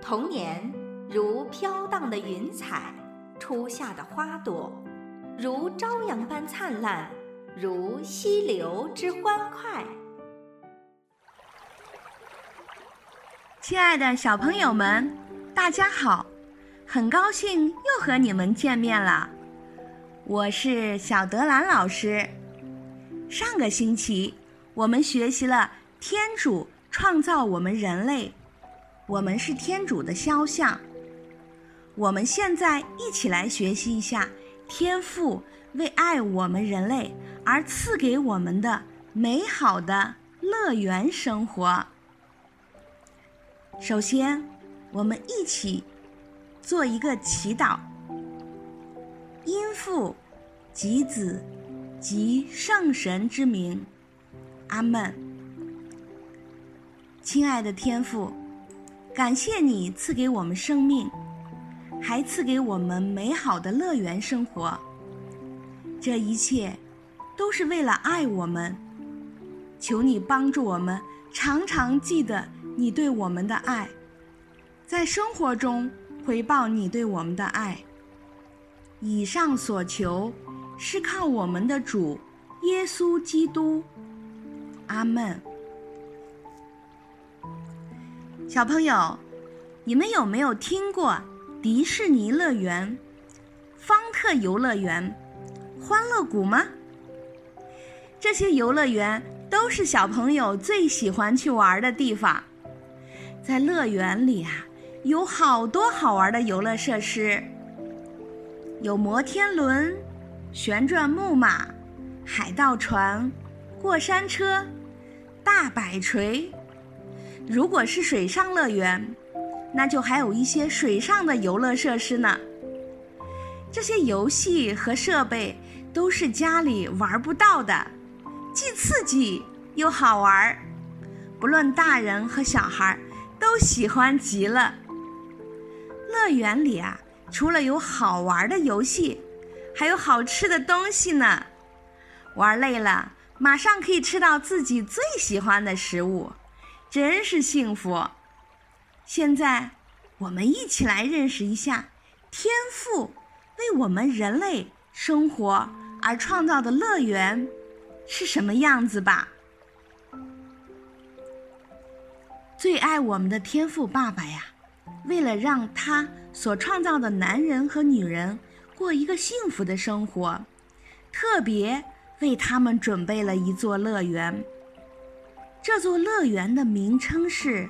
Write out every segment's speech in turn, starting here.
童年如飘荡的云彩，初夏的花朵，如朝阳般灿烂，如溪流之欢快。亲爱的小朋友们，大家好！很高兴又和你们见面了，我是小德兰老师。上个星期我们学习了天主创造我们人类。我们是天主的肖像。我们现在一起来学习一下天父为爱我们人类而赐给我们的美好的乐园生活。首先，我们一起做一个祈祷：因父及子及圣神之名，阿门。亲爱的天父。感谢你赐给我们生命，还赐给我们美好的乐园生活。这一切都是为了爱我们。求你帮助我们，常常记得你对我们的爱，在生活中回报你对我们的爱。以上所求是靠我们的主耶稣基督。阿门。小朋友，你们有没有听过迪士尼乐园、方特游乐园、欢乐谷吗？这些游乐园都是小朋友最喜欢去玩的地方。在乐园里啊，有好多好玩的游乐设施，有摩天轮、旋转木马、海盗船、过山车、大摆锤。如果是水上乐园，那就还有一些水上的游乐设施呢。这些游戏和设备都是家里玩不到的，既刺激又好玩，不论大人和小孩都喜欢极了。乐园里啊，除了有好玩的游戏，还有好吃的东西呢。玩累了，马上可以吃到自己最喜欢的食物。真是幸福！现在，我们一起来认识一下天赋为我们人类生活而创造的乐园是什么样子吧。最爱我们的天赋爸爸呀，为了让他所创造的男人和女人过一个幸福的生活，特别为他们准备了一座乐园。这座乐园的名称是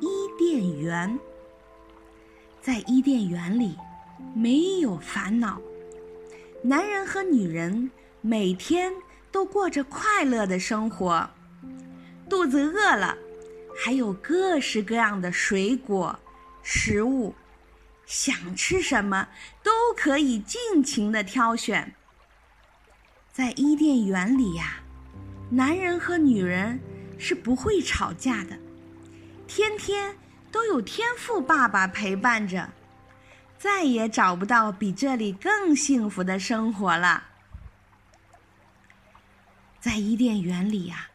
伊甸园。在伊甸园里，没有烦恼，男人和女人每天都过着快乐的生活。肚子饿了，还有各式各样的水果、食物，想吃什么都可以尽情的挑选。在伊甸园里呀，男人和女人。是不会吵架的，天天都有天赋爸爸陪伴着，再也找不到比这里更幸福的生活了。在伊甸园里呀，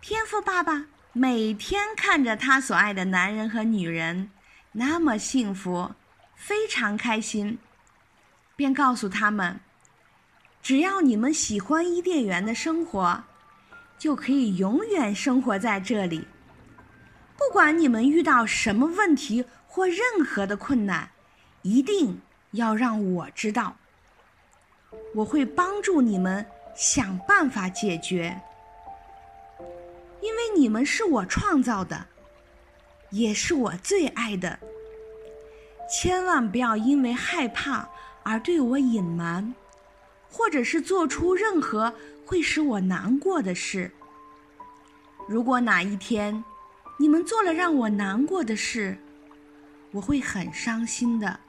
天赋爸爸每天看着他所爱的男人和女人那么幸福，非常开心，便告诉他们：只要你们喜欢伊甸园的生活。就可以永远生活在这里。不管你们遇到什么问题或任何的困难，一定要让我知道。我会帮助你们想办法解决，因为你们是我创造的，也是我最爱的。千万不要因为害怕而对我隐瞒，或者是做出任何。会使我难过的事。如果哪一天你们做了让我难过的事，我会很伤心的。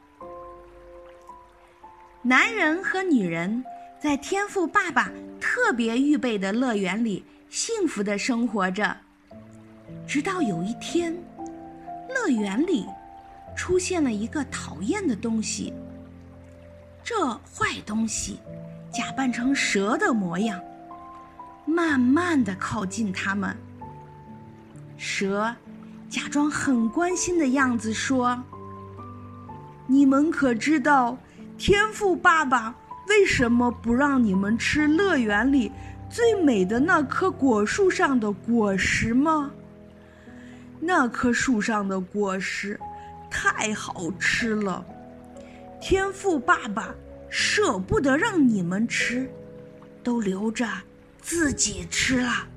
男人和女人在天赋爸爸特别预备的乐园里幸福的生活着，直到有一天，乐园里出现了一个讨厌的东西。这坏东西。假扮成蛇的模样，慢慢的靠近他们。蛇假装很关心的样子说：“你们可知道天赋爸爸为什么不让你们吃乐园里最美的那棵果树上的果实吗？那棵树上的果实太好吃了，天赋爸爸舍不得让你们吃，都留着自己吃了。”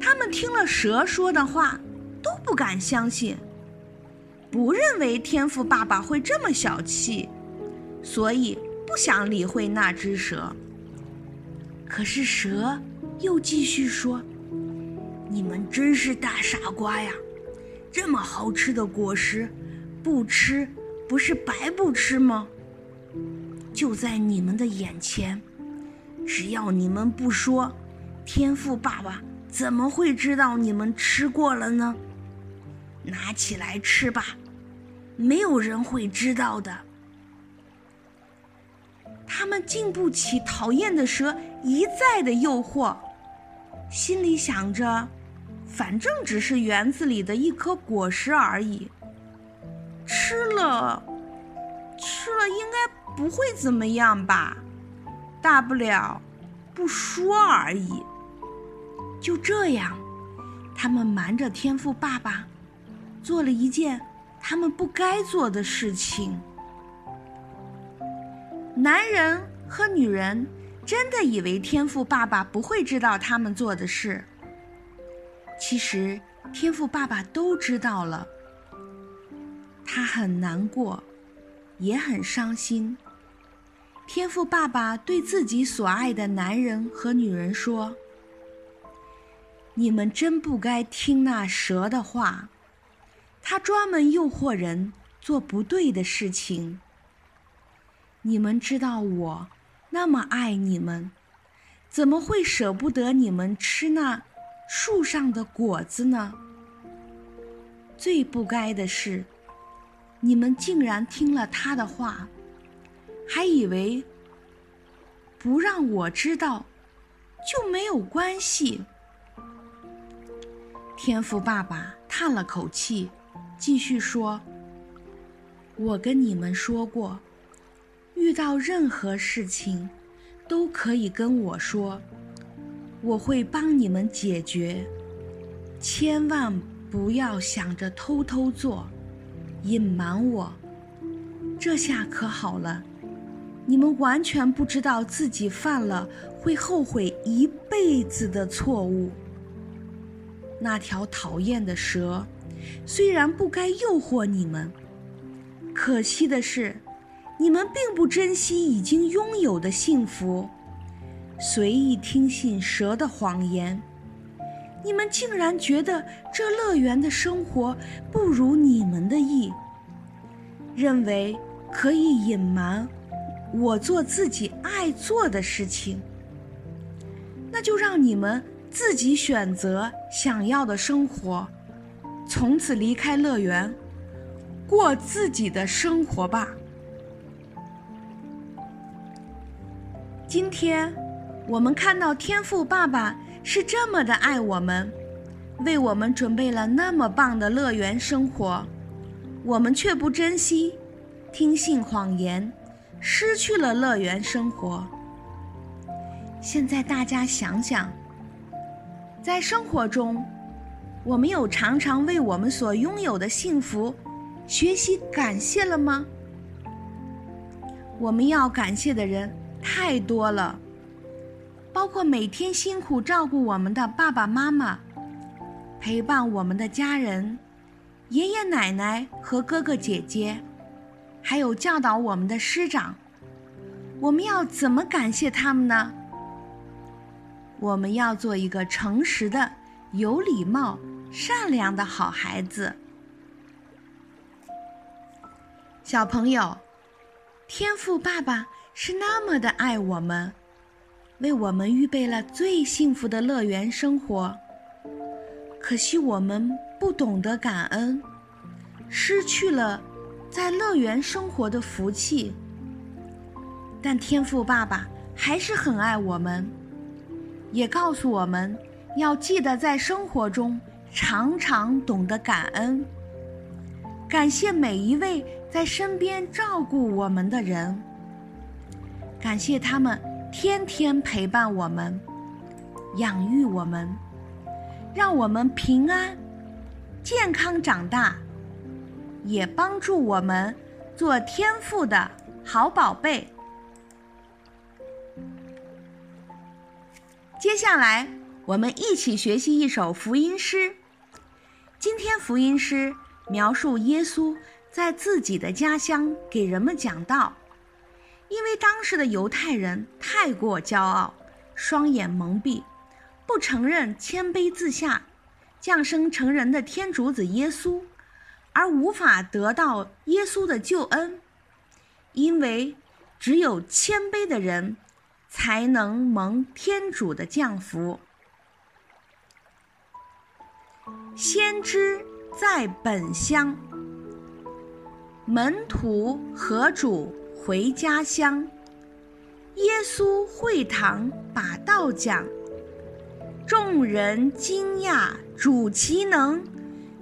他们听了蛇说的话，都不敢相信，不认为天赋爸爸会这么小气，所以不想理会那只蛇。可是蛇又继续说：“你们真是大傻瓜呀！这么好吃的果实，不吃不是白不吃吗？就在你们的眼前，只要你们不说，天赋爸爸。”怎么会知道你们吃过了呢？拿起来吃吧，没有人会知道的。他们经不起讨厌的蛇一再的诱惑，心里想着，反正只是园子里的一颗果实而已，吃了，吃了应该不会怎么样吧，大不了不说而已。就这样，他们瞒着天赋爸爸，做了一件他们不该做的事情。男人和女人真的以为天赋爸爸不会知道他们做的事。其实，天赋爸爸都知道了。他很难过，也很伤心。天赋爸爸对自己所爱的男人和女人说。你们真不该听那蛇的话，他专门诱惑人做不对的事情。你们知道我那么爱你们，怎么会舍不得你们吃那树上的果子呢？最不该的是，你们竟然听了他的话，还以为不让我知道就没有关系。天赋爸爸叹了口气，继续说：“我跟你们说过，遇到任何事情，都可以跟我说，我会帮你们解决。千万不要想着偷偷做，隐瞒我。这下可好了，你们完全不知道自己犯了会后悔一辈子的错误。”那条讨厌的蛇，虽然不该诱惑你们，可惜的是，你们并不珍惜已经拥有的幸福，随意听信蛇的谎言。你们竟然觉得这乐园的生活不如你们的意，认为可以隐瞒我做自己爱做的事情，那就让你们。自己选择想要的生活，从此离开乐园，过自己的生活吧。今天，我们看到天赋爸爸是这么的爱我们，为我们准备了那么棒的乐园生活，我们却不珍惜，听信谎言，失去了乐园生活。现在大家想想。在生活中，我们有常常为我们所拥有的幸福学习感谢了吗？我们要感谢的人太多了，包括每天辛苦照顾我们的爸爸妈妈，陪伴我们的家人、爷爷奶奶和哥哥姐姐，还有教导我们的师长。我们要怎么感谢他们呢？我们要做一个诚实的、有礼貌、善良的好孩子。小朋友，天赋爸爸是那么的爱我们，为我们预备了最幸福的乐园生活。可惜我们不懂得感恩，失去了在乐园生活的福气。但天赋爸爸还是很爱我们。也告诉我们，要记得在生活中常常懂得感恩，感谢每一位在身边照顾我们的人，感谢他们天天陪伴我们，养育我们，让我们平安、健康长大，也帮助我们做天赋的好宝贝。接下来，我们一起学习一首福音诗。今天福音诗描述耶稣在自己的家乡给人们讲道，因为当时的犹太人太过骄傲，双眼蒙蔽，不承认谦卑自下、降生成人的天主子耶稣，而无法得到耶稣的救恩，因为只有谦卑的人才能蒙天主的降福。先知在本乡，门徒和主回家乡。耶稣会堂把道讲，众人惊讶主其能，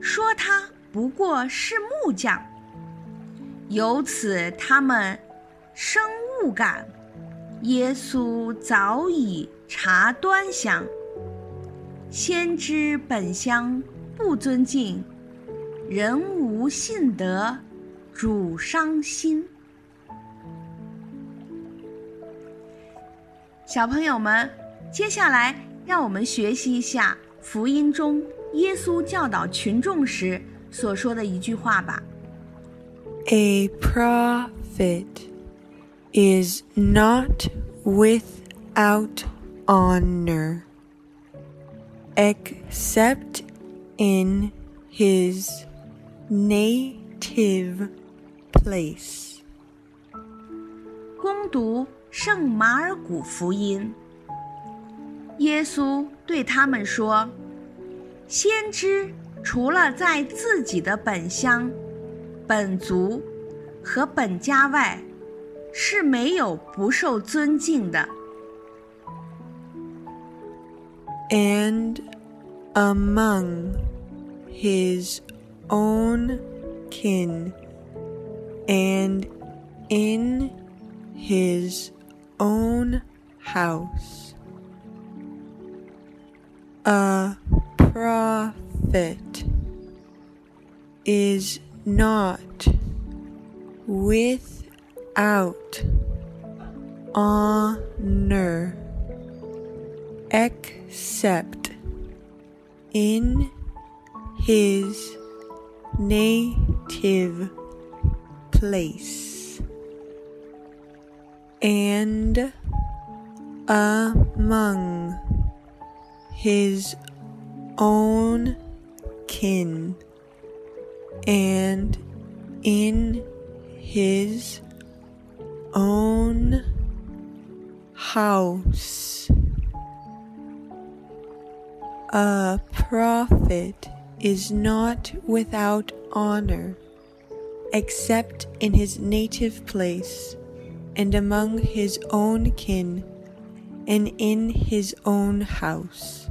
说他不过是木匠。由此他们生误感，耶稣早已察端详。先知本乡。不尊敬，人无信德，主伤心。小朋友们，接下来让我们学习一下福音中耶稣教导群众时所说的一句话吧。A prophet is not without honor, except in his native place. 攻读圣马尔谷福音，耶稣对他们说：“先知 除了在自己的本乡、本族和本家外，是没有不受尊敬的。” And among his own kin and in his own house. A prophet is not without honor except in his native place. And among his own kin and in his own house. A prophet is not without honor, except in his native place, and among his own kin, and in his own house.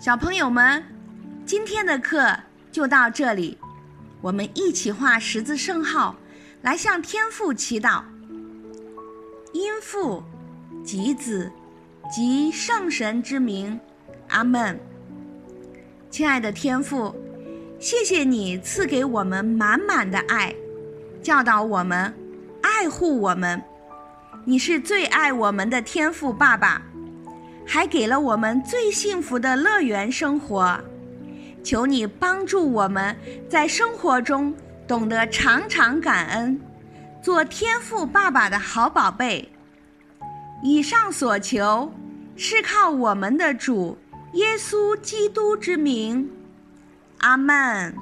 小朋友们，今天的课就到这里，我们一起画十字圣号，来向天父祈祷。因父及子。及圣神之名，阿门。亲爱的天父，谢谢你赐给我们满满的爱，教导我们，爱护我们。你是最爱我们的天父爸爸，还给了我们最幸福的乐园生活。求你帮助我们在生活中懂得常常感恩，做天父爸爸的好宝贝。以上所求，是靠我们的主耶稣基督之名，阿门。